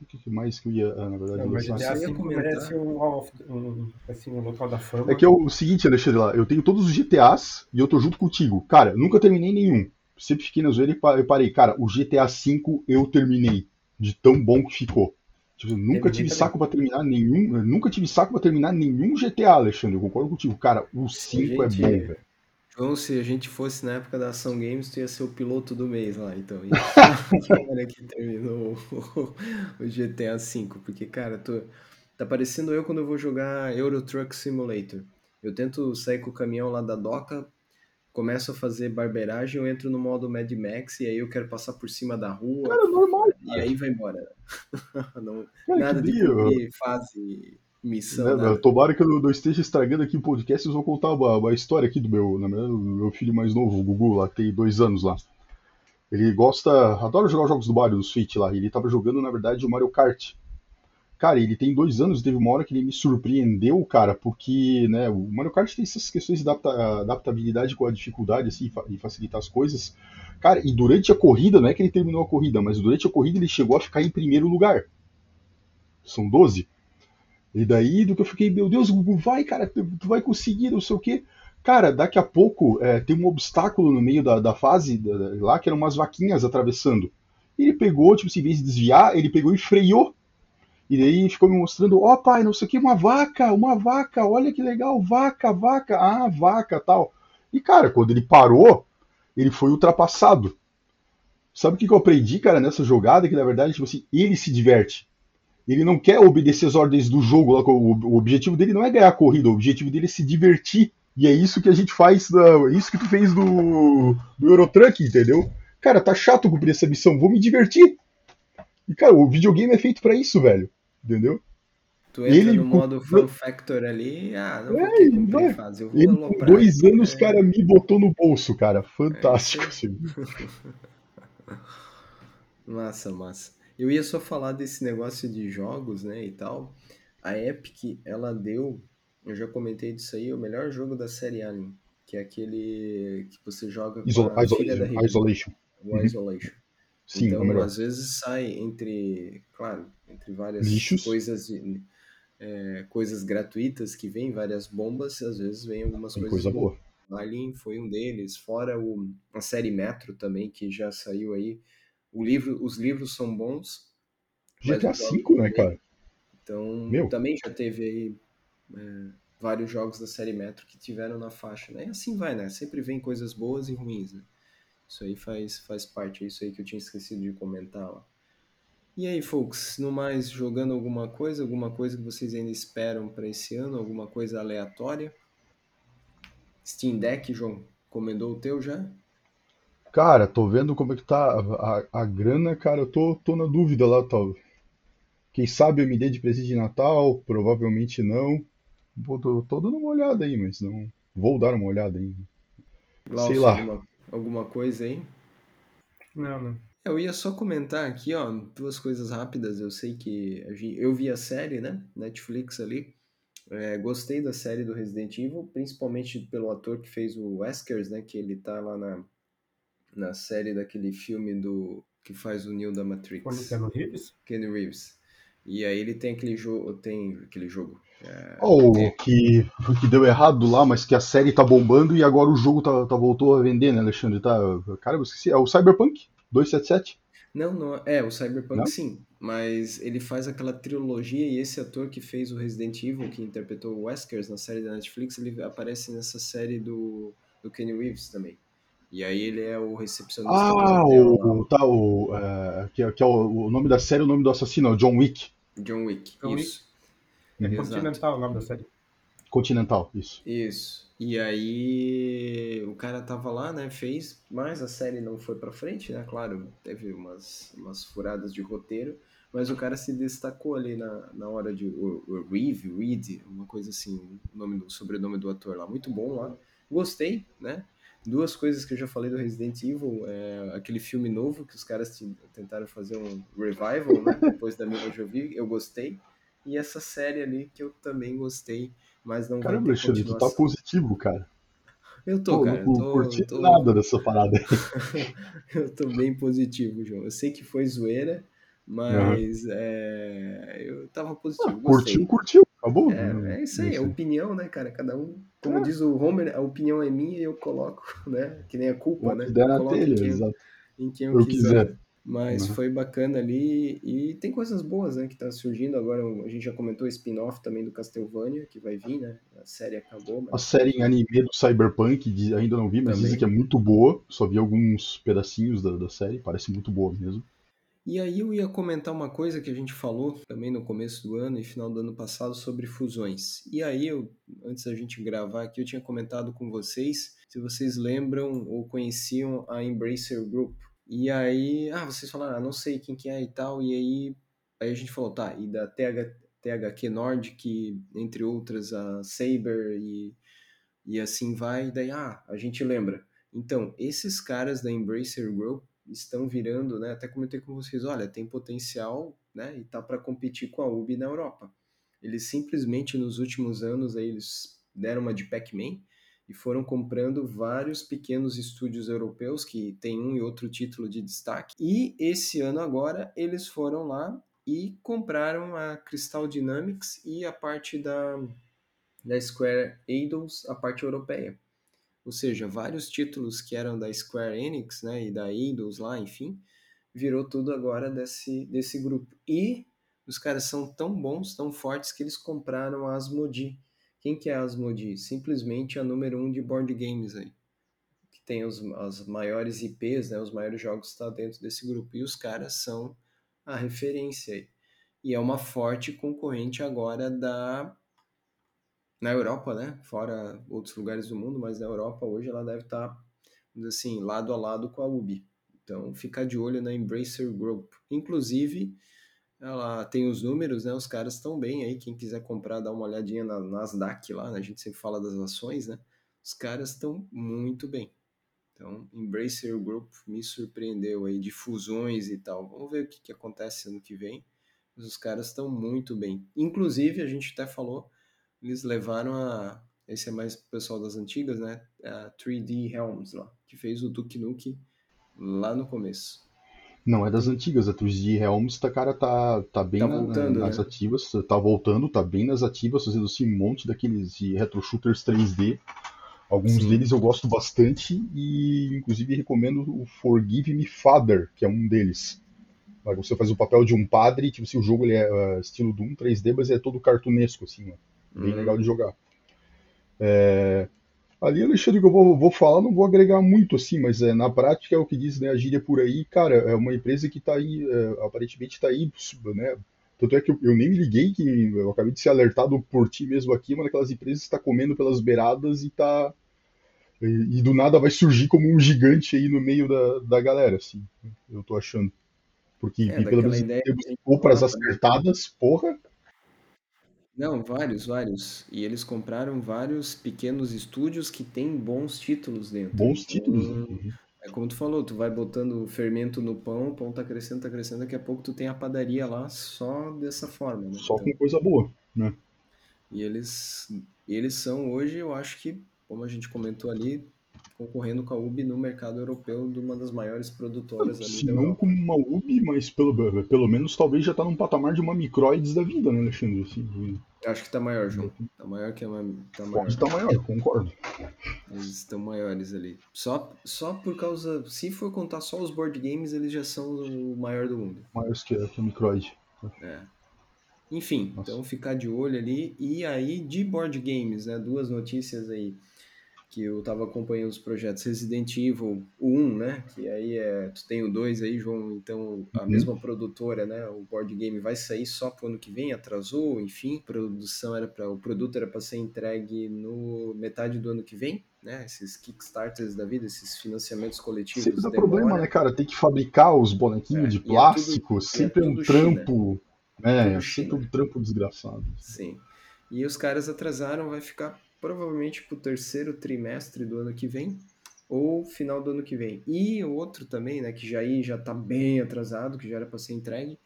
O que mais que eu ia, ah, na verdade, Não, mas lançar. GTA comentar. merece um, um, assim, um local da fama. É que é o seguinte, Alexandre, lá, eu tenho todos os GTAs e eu tô junto contigo. Cara, nunca terminei nenhum. Sempre fiquei na zoeira e parei. Cara, o GTA V eu terminei. De tão bom que ficou. Tipo, nunca tive saco pra terminar nenhum. nunca tive saco pra terminar nenhum GTA, Alexandre. Eu concordo contigo. Cara, o 5 é Gente, bom, velho. João, se a gente fosse na época da Ação Games, tu ia ser o piloto do mês lá, então. Olha que terminou o, o GTA V, porque, cara, tu, tá parecendo eu quando eu vou jogar Euro Truck Simulator. Eu tento sair com o caminhão lá da doca, começo a fazer barbeiragem, eu entro no modo Mad Max e aí eu quero passar por cima da rua Cara, normal. e aí vai embora. Não, Cara, nada de cumprir fase, missão, Né, nada. Tomara que eu não esteja estragando aqui o podcast, eu vou contar uma, uma história aqui do meu, na verdade, do meu filho mais novo, o Gugu, lá, tem dois anos lá. Ele gosta, adora jogar os jogos do Mario, do Switch lá, ele tava jogando, na verdade, o Mario Kart. Cara, ele tem dois anos, teve uma hora que ele me surpreendeu, cara, porque, né, o Mario Kart tem essas questões de adapta- adaptabilidade com a dificuldade, assim, e facilitar as coisas. Cara, e durante a corrida, não é que ele terminou a corrida, mas durante a corrida ele chegou a ficar em primeiro lugar. São 12. E daí do que eu fiquei, meu Deus, Gugu, vai, cara, tu, vai conseguir, não sei o quê. Cara, daqui a pouco é, tem um obstáculo no meio da, da fase da- lá, que eram umas vaquinhas atravessando. Ele pegou, tipo assim, em vez de desviar, ele pegou e freou. E daí ficou me mostrando, ó pai, não sei o que, uma vaca, uma vaca, olha que legal, vaca, vaca, ah, vaca, tal. E cara, quando ele parou, ele foi ultrapassado. Sabe o que que eu aprendi, cara, nessa jogada? Que na verdade, tipo assim, ele se diverte. Ele não quer obedecer as ordens do jogo. O objetivo dele não é ganhar a corrida, o objetivo dele é se divertir. E é isso que a gente faz, da- é isso que tu fez do, do Eurotruck, entendeu? Cara, tá chato cumprir essa missão, vou me divertir. E, cara, o videogame é feito pra isso, velho. Entendeu? Tu entra Ele no com- modo Fun Factor ali, ah, não É, vai. fase, eu vou Ele com dois anos, É. cara, me botou no bolso, cara. Fantástico, É, assim. Massa, massa. Eu ia só falar desse negócio de jogos, né, e tal. A Epic, ela deu, eu já comentei disso aí, o melhor jogo da série Alien, que é aquele que você joga com Isol a filha da Isolation. Ripley, Isolation. o Uhum. Sim, é Então, melhor. às vezes sai entre, claro, entre várias Lixos. coisas, é, coisas gratuitas que vem, várias bombas, às vezes vem algumas Tem coisas coisa boas. boa. Alien foi um deles, fora o, a série Metro também, que já saiu aí. O livro, os livros são bons, GTA V, né, cara? Então, Meu. também já teve aí é, vários jogos da série Metro que tiveram na faixa, né? E assim vai, né? Sempre vem coisas boas e ruins, né? Isso aí faz, faz parte, é isso aí que eu tinha esquecido de comentar lá. E aí, folks, no mais, jogando alguma coisa, alguma coisa que vocês ainda esperam para esse ano, alguma coisa aleatória? Steam Deck, João, comendou o teu já? Cara, tô vendo como é que tá a, a, a grana, cara. Eu tô, tô na dúvida lá, tal. Quem sabe eu me dê de presente de Natal, provavelmente não. Vou, tô, tô dando uma olhada aí, mas não. Vou dar uma olhada aí. Glaucio, Sei lá. Alguma, alguma coisa aí? Não, não. Eu ia só comentar aqui, ó, duas coisas rápidas. Eu sei que a gen- eu vi a série, né? Netflix ali. É, gostei da série do Resident Evil, principalmente pelo ator que fez o Weskers, né? Que ele tá lá na, na série daquele filme do que faz o Neo da Matrix. Quando é no Reeves? Kenny Reeves. E aí ele tem aquele jogo, tem aquele jogo. Ó, tem- o que, que deu errado lá, mas que a série tá bombando e agora o jogo tá, tá- voltou a vender, né, Alexandre? Tá, cara, eu esqueci. É o Cyberpunk 277? Não, não, é, o Cyberpunk Não? sim, mas ele faz aquela trilogia e esse ator que fez o Resident Evil, que interpretou o Weskers na série da Netflix, ele aparece nessa série do, do Kenny Reeves também. E aí ele é o recepcionista do Ah, hotel o, tá, o, é, que, é- que é o, o nome da série, o nome do assassino, é o John Wick. John Wick. John Wick. isso. Uhum. Exato. Continental o nome da série. Continental, isso. Isso. E aí o cara tava lá, né, fez, mas a série não foi pra frente, né? Claro, teve umas, umas furadas de roteiro, mas o cara se destacou ali na, na hora de o, o Reeve, Reed, uma coisa assim, o nome do sobrenome do ator lá, muito bom lá. Gostei, né? Duas coisas que eu já falei do Resident Evil, é aquele filme novo que os caras tentaram fazer um revival, né? Depois da Mila Jovovich, eu gostei. E essa série ali que eu também gostei, mas não Caramba, vai ter Alexandre, tu tá positivo, cara. Eu tô, Pô, cara. não tô, curti tô- nada dessa parada. eu tô bem positivo, João. Eu sei que foi zoeira, mas é, eu tava positivo. gostei. Curtiu, curtiu. Acabou. É, é isso aí, é opinião, né, cara? Cada um, como É. diz o Homer, a opinião é minha e eu coloco, né? Que nem a culpa, né? Der Eu na coloco em telha, quem, exato. em quem eu, Eu quiser. quiser. Mas Uhum. foi bacana ali e tem coisas boas, né, que tá surgindo. Agora a gente já comentou o spin-off também do Castlevania, que vai vir, né? A série acabou, A mas série em anime do Cyberpunk, ainda não vi, mas Também. dizem que é muito boa. Só vi alguns pedacinhos da, da série, parece muito boa mesmo. E aí eu ia comentar uma coisa que a gente falou também no começo do ano e final do ano passado sobre fusões. E aí eu, antes da gente gravar aqui, eu tinha comentado com vocês se vocês lembram ou conheciam a Embracer Group. E aí, ah, vocês falaram, ah, não sei quem que é e tal. E aí, aí a gente falou, tá, e da TH, THQ Nordic, entre outras, a Saber e, e assim vai. E daí, ah, a gente lembra. Então, esses caras da Embracer Group estão virando, né? Até comentei com vocês, olha, tem potencial, né? E tá para competir com a Ubi na Europa. Eles simplesmente nos últimos anos aí eles deram uma de Pac-Man e foram comprando vários pequenos estúdios europeus que tem um e outro título de destaque. E esse ano agora eles foram lá e compraram a Crystal Dynamics e a parte da, da Square Eidos, a parte europeia. Ou seja, vários títulos que eram da Square Enix, né, e da Eidos lá, enfim, virou tudo agora desse, desse grupo. E os caras são tão bons, tão fortes, que eles compraram a Asmodee. Quem que é a Asmodee? Simplesmente a número um de board games aí. Que tem os, as maiores IPs, né, os maiores jogos que está dentro desse grupo. E os caras são a referência aí. E é uma forte concorrente agora da na Europa, né? Fora outros lugares do mundo, mas na Europa hoje ela deve estar, assim, lado a lado com a Ubi. Então, fica de olho na Embracer Group. Inclusive, ela tem os números, né? Os caras estão bem aí. Quem quiser comprar, dá uma olhadinha na Nasdaq lá, né? A gente sempre fala das ações, né? Os caras estão muito bem. Então, Embracer Group me surpreendeu aí de fusões e tal. Vamos ver o que, que acontece ano que vem. Mas os caras estão muito bem. Inclusive, a gente até falou, eles levaram a. Esse é mais o pessoal das antigas, né? A 3D Helms lá, que fez o Duke Nukem lá no começo. Não, é das antigas. A 3D Helms, tá, cara, tá, tá bem Tá na- voltando, nas né? ativas. Tá voltando, tá bem nas ativas, fazendo assim, um monte daqueles de retro shooters 3D. Alguns Sim. deles eu gosto bastante e, inclusive, recomendo o Forgive Me Father, que é um deles. Você faz o papel de um padre, tipo assim, o jogo ele é ah, estilo Doom 3D, mas é todo cartunesco, assim, ó. Bem Hum. legal de jogar. É, Ali, Alexandre, que eu vou, vou falar, não vou agregar muito, assim, mas é, na prática é o que diz, né, a gíria por aí, cara, é uma empresa que tá aí, é, aparentemente tá aí, né, tanto é que eu, eu nem me liguei, que eu acabei de ser alertado por ti mesmo aqui, uma daquelas empresas que está comendo pelas beiradas e tá, e, e do nada vai surgir como um gigante aí no meio da, da galera, assim, eu tô achando. Porque, É, pelo menos compras né? acertadas, porra, Não, vários, vários. E eles compraram vários pequenos estúdios que têm bons títulos dentro. bons títulos, né? Então, Uhum. é como tu falou, tu vai botando fermento no pão, o pão tá crescendo, tá crescendo, daqui a pouco tu tem a padaria lá só dessa forma, né? Só Então, com coisa boa, né? e eles, eles são hoje, eu acho que, como a gente comentou ali, concorrendo com a UB no mercado europeu de uma das maiores produtoras ali Se não como uma UB, mas pelo, pelo menos talvez já tá num patamar de uma microides da vida, né, Alexandre? Assim, Eu acho que tá maior, João. Tá maior que a ma- tá maior. pode estar maior, concordo. Eles estão maiores ali. Só, só por causa. Se for contar só os board games, eles já são o maior do mundo. Maiores que, que a microide. É. Enfim, Nossa. então ficar de olho ali. E aí, de board games, né? Duas notícias aí que eu tava acompanhando os projetos Resident Evil, o 1, né? Que aí é. Tu tem o 2 aí, João. Então, a Uhum. mesma produtora, né? O board game vai sair só pro ano que vem, atrasou, enfim. Produção era para O produto era para ser entregue no metade do ano que vem, né? Esses Kickstarters da vida, esses financiamentos coletivos. Sempre dá demora. problema, né, cara? Tem que fabricar os bonequinhos É, de é tudo- plástico, é sempre é um tudo China. trampo. É, Tudo é sempre um trampo desgraçado. Sim. E os caras atrasaram, vai ficar provavelmente pro terceiro trimestre do ano que vem ou final do ano que vem. E o outro também, né, que já aí já tá bem atrasado, que já era para ser entregue,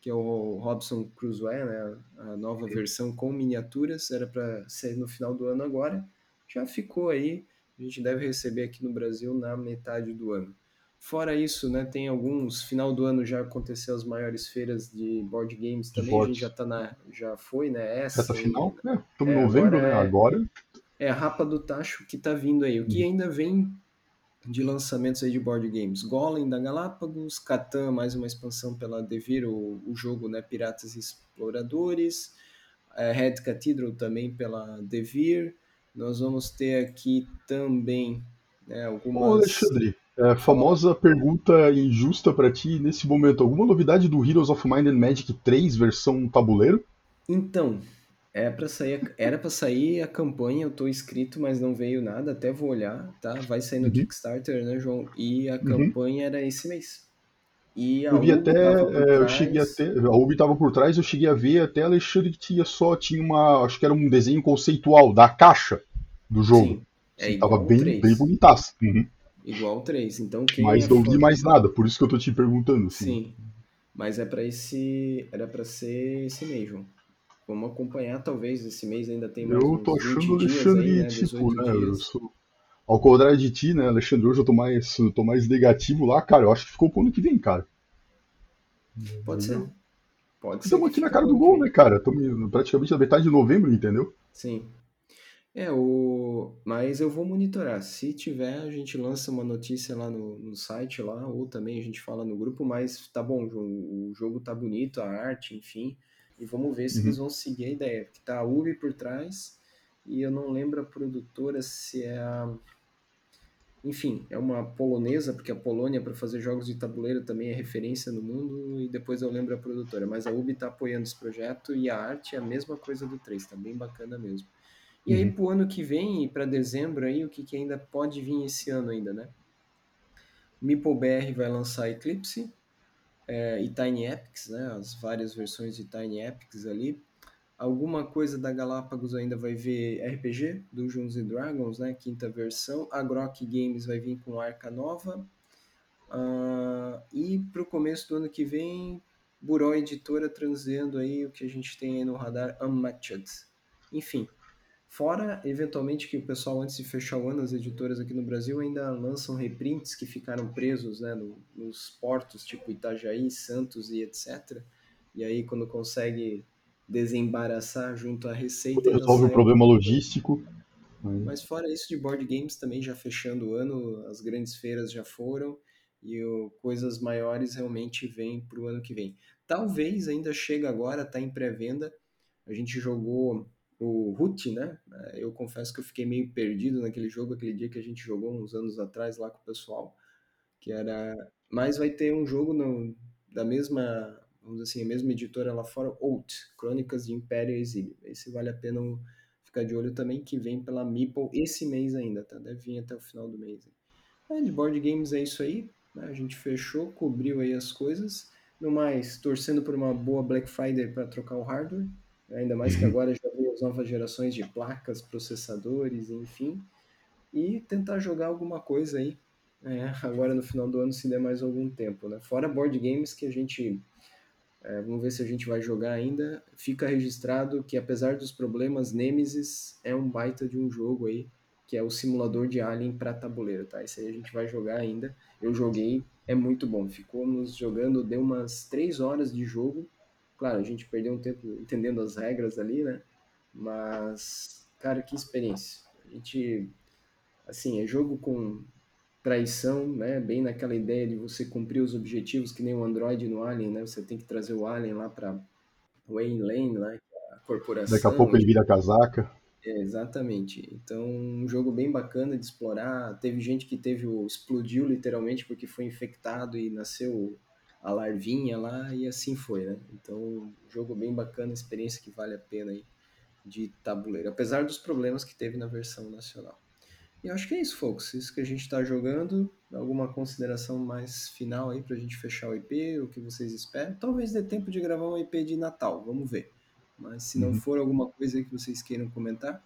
que é o Robson Crusoe, né, a nova versão com miniaturas, era para ser no final do ano agora. Já ficou aí, a gente deve receber aqui no Brasil na metade do ano. Fora isso, né, tem alguns. Final do ano já aconteceu as maiores feiras de board games também. A boards. gente já tá na, já foi, né? Essa Reta aí, final? É, estamos É, em novembro, agora né? é- Agora. é a Rapa do Tacho que tá vindo aí. O que ainda vem de lançamentos aí de board games? Golem da Galápagos, Catan, mais uma expansão pela Devir, o, o jogo, né? Piratas e Exploradores, é, Red Cathedral também pela Devir. Nós vamos ter aqui também né, Ô, algumas. Alexandre, é, famosa pergunta injusta pra ti nesse momento. Alguma novidade do Heroes of Mind and Magic 3 versão tabuleiro? Então, é pra sair, era para sair a campanha, eu tô inscrito, mas não veio nada, até vou olhar, tá? Vai sair no Uhum. Kickstarter, né, João? E a campanha era esse mês. E Eu vi até, é, eu cheguei até, a Ubi tava por trás, eu cheguei a ver até Alexandre que tinha só, tinha uma, acho que era um desenho conceitual da caixa do jogo. Sim, é igual tava bem, 3. bem bonitaço. Uhum. Igual o 3. Então quem Mas é não vi mais nada, por isso que eu tô te perguntando. Assim. Sim. Mas é para esse, era para ser esse mês, João. Vamos acompanhar talvez esse mês ainda tem mais Eu tô 20 achando o Alexandre, aí, né? tipo, 18 né? Eu sou, ao contrário de ti, né, Alexandre? Hoje eu tô mais, eu tô mais negativo lá, cara. Eu acho que ficou pro ano que vem, cara. Pode ser. Pode ser. Estamos aqui na cara do gol, né, cara? Estamos praticamente na metade de novembro, entendeu? Sim. É, o... mas eu vou monitorar. Se tiver, a gente lança uma notícia lá no, no site lá, ou também a gente fala no grupo, mas tá bom, João, o jogo tá bonito, a arte, enfim. E vamos ver se Uhum. eles vão seguir a ideia. Porque tá a Ubi por trás, e eu não lembro a produtora se é a. Enfim, é uma polonesa, porque a Polônia para fazer jogos de tabuleiro também é referência no mundo, e depois eu lembro a produtora. Mas a Ubi tá apoiando esse projeto e a arte é a mesma coisa do 3, tá bem bacana mesmo. E aí Uhum. pro ano que vem, e para dezembro aí, o que, que ainda pode vir esse ano ainda, né? Meeple BR vai lançar Eclipse é, e Tiny Epics, né? As várias versões de Tiny Epics ali. Alguma coisa da Galápagos ainda vai ver RPG, Dungeons and Dragons, né? Quinta versão. A Grok Games vai vir com Arca Nova. Uh, e para o começo do ano que vem, Buró Editora trazendo aí o que a gente tem aí no radar Unmatched. Enfim, fora eventualmente que o pessoal antes de fechar o ano, as editoras aqui no Brasil ainda lançam reprints que ficaram presos né, no, nos portos tipo Itajaí, Santos e etc. E aí quando consegue desembaraçar junto à receita... Resolve o problema logístico. Mas fora isso de board games também já fechando o ano, as grandes feiras já foram e o, coisas maiores realmente vêm para o ano que vem. Talvez ainda chegue agora, está em pré-venda. A gente jogou o Root, né? Eu confesso que eu fiquei meio perdido naquele jogo, aquele dia que a gente jogou uns anos atrás lá com o pessoal, que era... Mas vai ter um jogo no, da mesma, vamos dizer assim, a mesma editora lá fora, Out, Crônicas de Império Exílio. Esse vale a pena ficar de olho também, que vem pela Meeple esse mês ainda, tá? Deve vir até o final do mês. É, de board games é isso aí. Né? A gente fechou, cobriu aí as coisas. No mais, torcendo por uma boa Black Friday para trocar o hardware. Ainda mais que agora já as novas gerações de placas, processadores, enfim. E tentar jogar alguma coisa aí. É, agora no final do ano, se der mais algum tempo. Né? Fora board games que a gente é, vamos ver se a gente vai jogar ainda. Fica registrado que, apesar dos problemas, Nemesis é um baita de um jogo aí que é o simulador de Alien para tabuleiro, tá? Esse aí a gente vai jogar ainda. Eu joguei, é muito bom. Ficamos jogando, deu umas três horas de jogo. Claro, a gente perdeu um tempo entendendo as regras ali, né? Mas, cara, que experiência. A gente, assim, é jogo com traição, né? Bem naquela ideia de você cumprir os objetivos que nem o Android no Alien, né? Você tem que trazer o Alien lá para Wayne Lane, né? A corporação. Daqui a pouco ele vira casaca. É, exatamente. Então, um jogo bem bacana de explorar. Teve gente que teve o explodiu literalmente porque foi infectado e nasceu a larvinha lá e assim foi, né? Então, um jogo bem bacana, experiência que vale a pena aí de tabuleiro, apesar dos problemas que teve na versão nacional. E eu acho que é isso, folks. Isso que a gente está jogando. Alguma consideração mais final aí para a gente fechar o IP? O que vocês esperam? Talvez dê tempo de gravar um IP de Natal, vamos ver. Mas se não uhum. for alguma coisa que vocês queiram comentar.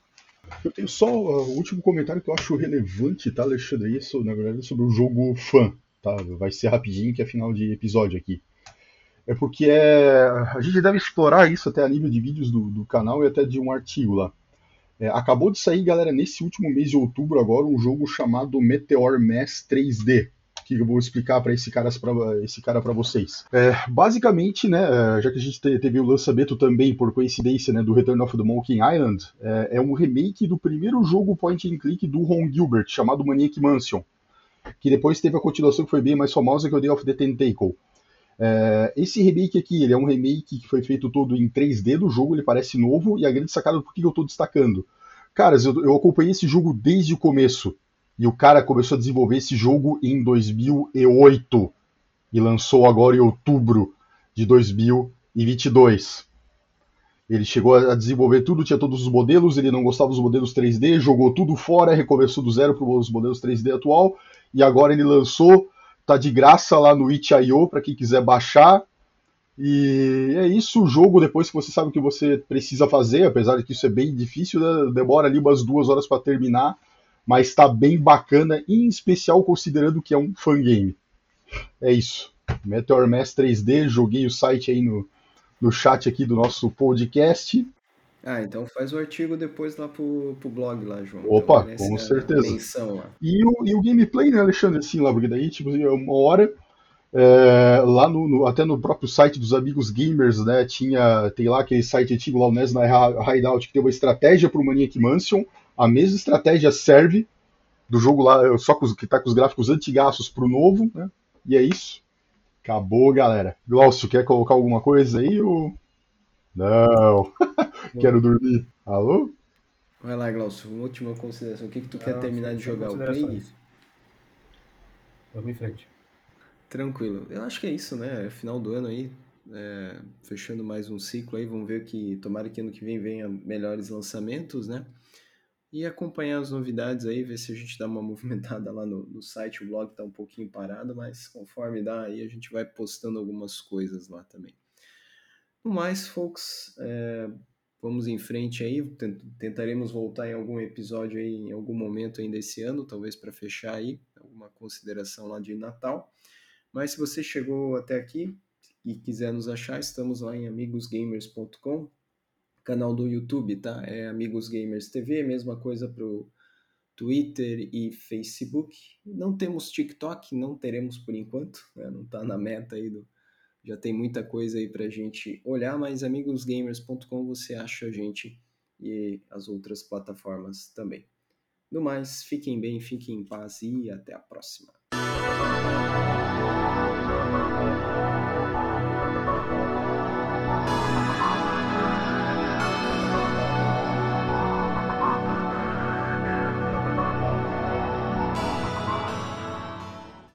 Eu tenho só uh, o último comentário que eu acho relevante, tá, Alexandre? Isso, na verdade, sobre o jogo fã. Tá? Vai ser rapidinho, que é final de episódio aqui. É porque é, a gente deve explorar isso até a nível de vídeos do, do canal e até de um artigo lá. É, acabou de sair, galera, nesse último mês de outubro agora, um jogo chamado Meteor Mass 3D que eu vou explicar para esse cara para esse cara para vocês. É, basicamente, né, é, já que a gente teve o lançamento também por coincidência, né, do Return of the Monkey Island, é, é um remake do primeiro jogo point and click do Ron Gilbert chamado Maniac Mansion, que depois teve a continuação que foi bem mais famosa que é o Day of the Tentacle. É, esse remake aqui, ele é um remake que foi feito todo em 3D do jogo, ele parece novo, e a grande sacada por que eu estou destacando? Caras, eu, eu acompanhei esse jogo desde o começo. E o cara começou a desenvolver esse jogo em 2008 e lançou agora em outubro de 2022. Ele chegou a desenvolver tudo, tinha todos os modelos, ele não gostava dos modelos 3D, jogou tudo fora, recomeçou do zero para os modelos 3D atual, e agora ele lançou, tá de graça lá no itch.io para quem quiser baixar. E é isso, o jogo, depois que você sabe o que você precisa fazer, apesar de que isso é bem difícil, né? demora ali umas duas horas para terminar mas está bem bacana, em especial considerando que é um fangame. É isso. Meteor Mass 3D, joguei o site aí no, no chat aqui do nosso podcast. Ah, então faz o artigo depois lá pro, pro blog lá, João. Opa, então, com certeza. Lá. E, o, e o gameplay, né, Alexandre, assim, lá, porque daí, tipo, é uma hora, é, lá no, no, até no próprio site dos amigos gamers, né, tinha, tem lá aquele site antigo lá, o NES na Hideout, que tem uma estratégia pro Maniac Mansion, a mesma estratégia serve do jogo lá, só com os, que tá com os gráficos antigaços pro novo, né? E é isso. Acabou, galera. Glaucio, quer colocar alguma coisa aí ou... Não. Quero dormir. Alô? Vai lá, Glaucio. Uma última consideração. O que, que tu quer terminar de jogar? O Play? Vamos em frente. Tranquilo. Eu acho que é isso, né? Final do ano aí. É, fechando mais um ciclo aí. Vamos ver que tomara que ano que vem venha melhores lançamentos, né? e acompanhar as novidades aí, ver se a gente dá uma movimentada lá no, no site. O blog está um pouquinho parado, mas conforme dá aí, a gente vai postando algumas coisas lá também. No mais, folks, é, vamos em frente aí, tentaremos voltar em algum episódio aí, em algum momento ainda esse ano, talvez para fechar aí, alguma consideração lá de Natal. Mas se você chegou até aqui e quiser nos achar, estamos lá em amigosgamers.com, canal do YouTube, tá? É Amigos Gamers TV, mesma coisa pro Twitter e Facebook. Não temos TikTok, não teremos por enquanto, né? não está na meta aí do. Já tem muita coisa aí para gente olhar, mas amigosgamers.com você acha a gente e as outras plataformas também. No mais, fiquem bem, fiquem em paz e até a próxima.